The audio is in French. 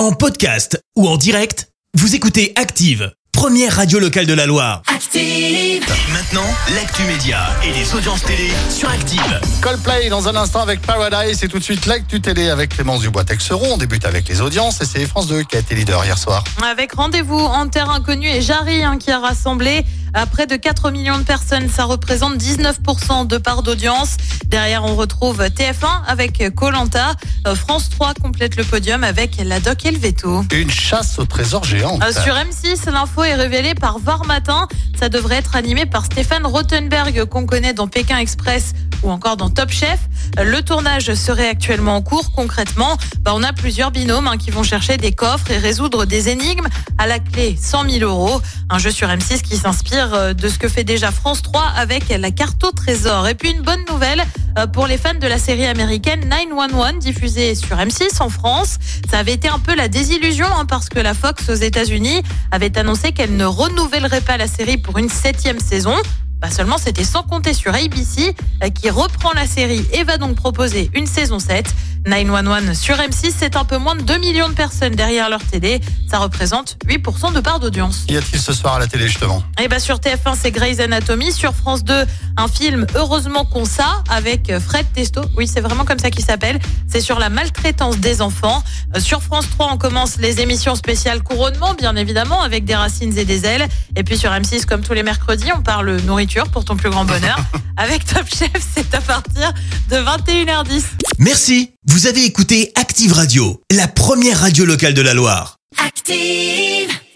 En podcast ou en direct, vous écoutez Active, première radio locale de la Loire. Active. Et maintenant, l'actu média et les audiences télé sur Active. Coldplay dans un instant avec Paradise et tout de suite l'actu télé avec Clémence Dubois-Texeron. On débute avec les audiences et c'est France 2 qui a été leader hier soir. Avec rendez-vous en terre inconnue et Jarry hein, qui a rassemblé à près de 4 millions de personnes. Ça représente 19% de part d'audience. Derrière, on retrouve TF1 avec Colanta. France 3 complète le podium avec La Doc et le Veto. Une chasse au trésor géante. Euh, Sur M6, l'info est révélée par Var Matin. Ça devrait être animé par Stéphane Rothenberg qu'on connaît dans Pékin Express ou encore dans Top Chef. Le tournage serait actuellement en cours. Concrètement, bah, on a plusieurs binômes hein, qui vont chercher des coffres et résoudre des énigmes. À la clé, 100 000 euros. Un jeu sur M6 qui s'inspire euh, de ce que fait déjà France 3 avec la carte au trésor. Et puis une bonne nouvelle euh, pour les fans de la série américaine 911 diffusée sur M6 en France. Ça avait été un peu la désillusion hein, parce que la Fox aux États-Unis avait annoncé qu'elle ne renouvellerait pas la série pour une septième saison. Bah seulement c'était sans compter sur ABC euh, qui reprend la série et va donc proposer une saison 7. 911 sur M6, c'est un peu moins de 2 millions de personnes derrière leur télé. Ça représente 8% de part d'audience. Qu'y a-t-il ce soir à la télé justement? Et bah sur TF1, c'est Grey's Anatomy. Sur France 2, un film Heureusement qu'on ça avec Fred Testo. Oui, c'est vraiment comme ça qu'il s'appelle. C'est sur la maltraitance des enfants. Euh, Sur France 3, on commence les émissions spéciales couronnement, bien évidemment, avec des racines et des ailes. Et puis sur M6, comme tous les mercredis, on parle nourriture pour ton plus grand bonheur. avec Top Chef, c'est à partir de 21h10. Merci. Vous avez écouté Active Radio, la première radio locale de la Loire. Active.